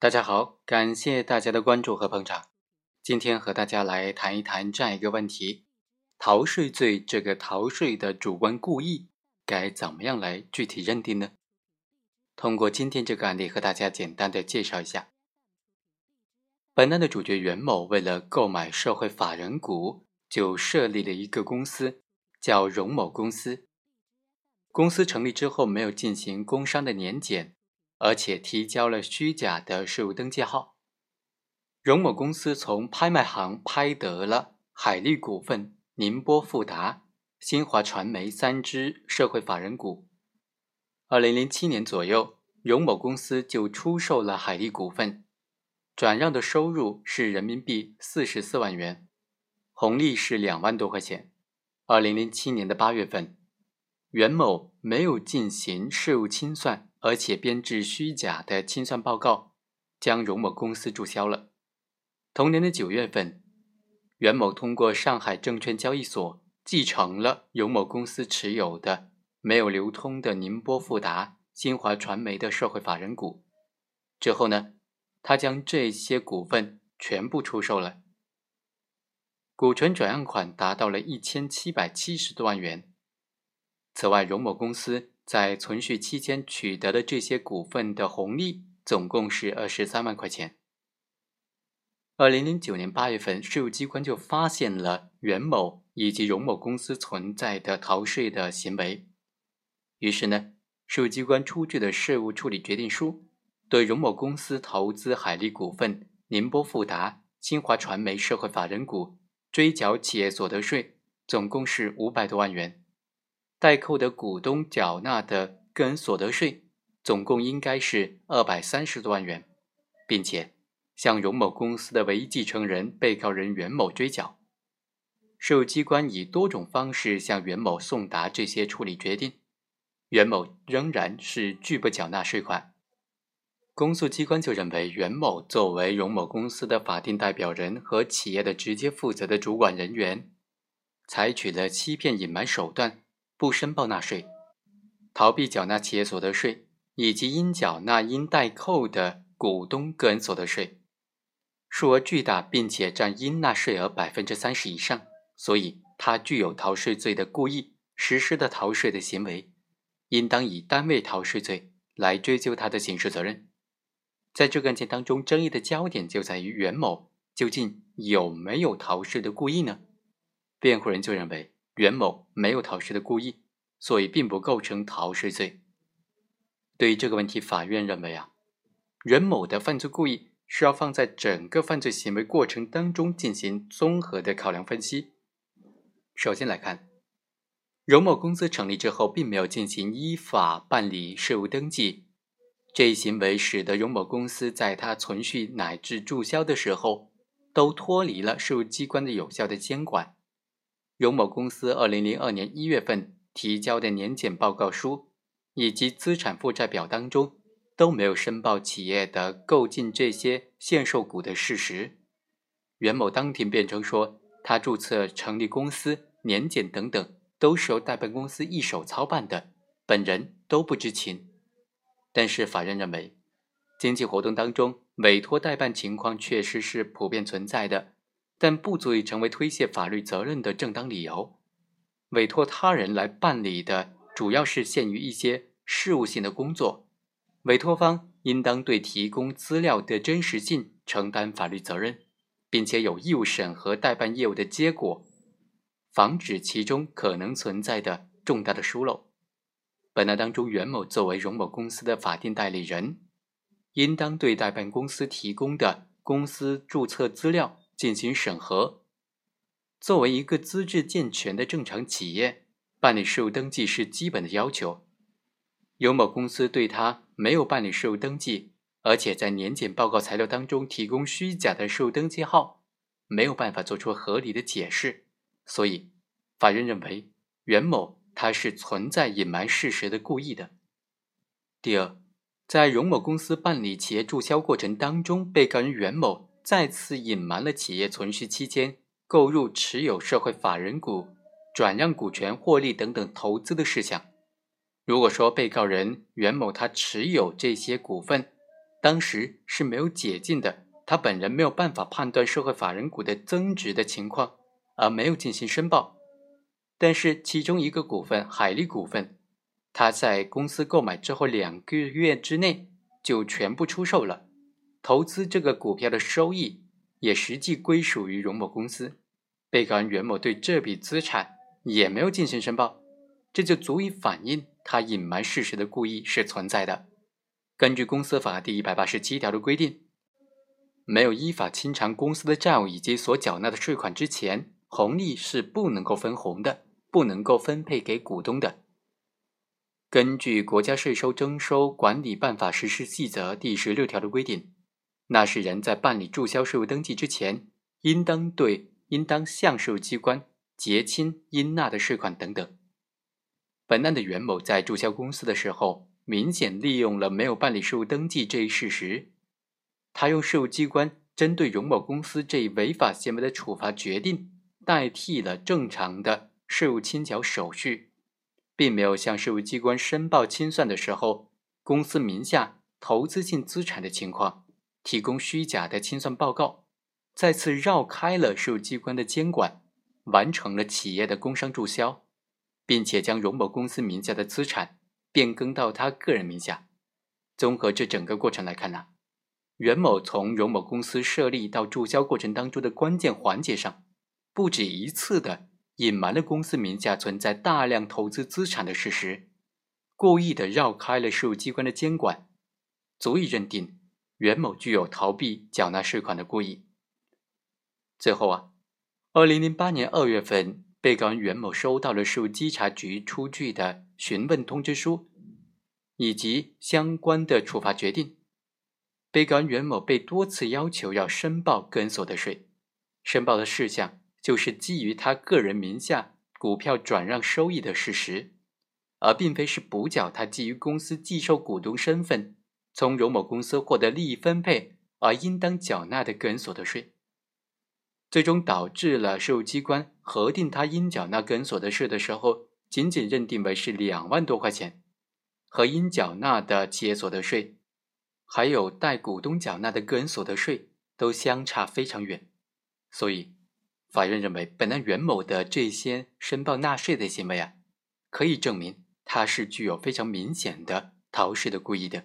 大家好，感谢大家的关注和捧场。今天和大家来谈一谈这样一个问题：逃税罪这个逃税的主观故意该怎么样来具体认定呢？通过今天这个案例和大家简单的介绍一下。本案的主角袁某为了购买社会法人股，就设立了一个公司，叫荣某公司。公司成立之后，没有进行工商的年检。而且提交了虚假的税务登记号。荣某公司从拍卖行拍得了海利股份、宁波富达、新华传媒三只社会法人股。二零零七年左右，荣某公司就出售了海利股份，转让的收入是人民币四十四万元，红利是两万多块钱。二零零七年的八月份，袁某没有进行税务清算。而且编制虚假的清算报告，将荣某公司注销了。同年的九月份，袁某通过上海证券交易所继承了荣某公司持有的没有流通的宁波富达、新华传媒的社会法人股。之后呢，他将这些股份全部出售了，股权转让款达到了一千七百七十多万元。此外，荣某公司。在存续期间取得的这些股份的红利总共是二十三万块钱。二零零九年八月份，税务机关就发现了袁某以及荣某公司存在的逃税的行为，于是呢，税务机关出具的税务处理决定书，对荣某公司投资海利股份、宁波富达、新华传媒社会法人股追缴企业所得税，总共是五百多万元。代扣的股东缴纳的个人所得税总共应该是二百三十多万元，并且向荣某公司的唯一继承人被告人袁某追缴。税务机关以多种方式向袁某送达这些处理决定，袁某仍然是拒不缴纳税款。公诉机关就认为，袁某作为荣某公司的法定代表人和企业的直接负责的主管人员，采取了欺骗隐瞒手段。不申报纳税、逃避缴纳企业所得税，以及应缴纳应代扣的股东个人所得税，数额巨大，并且占应纳税额百分之三十以上，所以他具有逃税罪的故意实施的逃税的行为，应当以单位逃税罪来追究他的刑事责任。在这个案件当中，争议的焦点就在于袁某究竟有没有逃税的故意呢？辩护人就认为。袁某没有逃税的故意，所以并不构成逃税罪。对于这个问题，法院认为啊，袁某的犯罪故意需要放在整个犯罪行为过程当中进行综合的考量分析。首先来看，荣某公司成立之后，并没有进行依法办理税务登记，这一行为使得荣某公司在它存续乃至注销的时候，都脱离了税务机关的有效的监管。荣某公司二零零二年一月份提交的年检报告书以及资产负债表当中都没有申报企业的购进这些限售股的事实。袁某当庭辩称说，他注册成立公司、年检等等都是由代办公司一手操办的，本人都不知情。但是法院认为，经济活动当中委托代办情况确实是普遍存在的。但不足以成为推卸法律责任的正当理由。委托他人来办理的，主要是限于一些事务性的工作，委托方应当对提供资料的真实性承担法律责任，并且有义务审核代办业务的结果，防止其中可能存在的重大的疏漏。本案当中，袁某作为荣某公司的法定代理人，应当对代办公司提供的公司注册资料。进行审核。作为一个资质健全的正常企业，办理税务登记是基本的要求。有某公司对他没有办理税务登记，而且在年检报告材料当中提供虚假的税务登记号，没有办法做出合理的解释，所以法院认为袁某他是存在隐瞒事实的故意的。第二，在荣某公司办理企业注销过程当中，被告人袁某。再次隐瞒了企业存续期间购入、持有社会法人股、转让股权、获利等等投资的事项。如果说被告人袁某他持有这些股份，当时是没有解禁的，他本人没有办法判断社会法人股的增值的情况，而没有进行申报。但是其中一个股份海利股份，他在公司购买之后两个月之内就全部出售了，投资这个股票的收益也实际归属于荣某公司。被告人袁某对这笔资产也没有进行申报，这就足以反映他隐瞒事实的故意是存在的。根据公司法第一百八十七条的规定，没有依法清偿公司的债务以及所缴纳的税款之前，红利是不能够分红的，不能够分配给股东的。根据《国家税收征收管理办法实施细则》第十六条的规定，纳税人在办理注销税务登记之前，应当对应当向税务机关结清应纳的税款等等。本案的袁某在注销公司的时候。明显利用了没有办理税务登记这一事实，他用税务机关针对荣某公司这一违法行为的处罚决定，代替了正常的税务清缴手续，并没有向税务机关申报清算的时候公司名下投资性资产的情况，提供虚假的清算报告，再次绕开了税务机关的监管，完成了企业的工商注销，并且将荣某公司名下的资产。变更到他个人名下。综合这整个过程来看呢，袁某从荣某公司设立到注销过程当中的关键环节上，不止一次的隐瞒了公司名下存在大量投资资产的事实，故意的绕开了税务机关的监管，足以认定袁某具有逃避缴纳税款的故意。最后啊，二零零八年二月份。被告人袁某收到了税务稽查局出具的询问通知书，以及相关的处罚决定。被告人袁某被多次要求要申报个人所得税，申报的事项就是基于他个人名下股票转让收益的事实，而并非是补缴他基于公司寄售股东身份从荣某公司获得利益分配而应当缴纳的个人所得税。最终导致了税务机关核定他应缴纳个人所得税的时候，仅仅认定为是两万多块钱，和应缴纳的企业所得税，还有代股东缴纳的个人所得税都相差非常远。所以，法院认为本案袁某的这些申报纳税的行为啊，可以证明他是具有非常明显的逃税的故意的。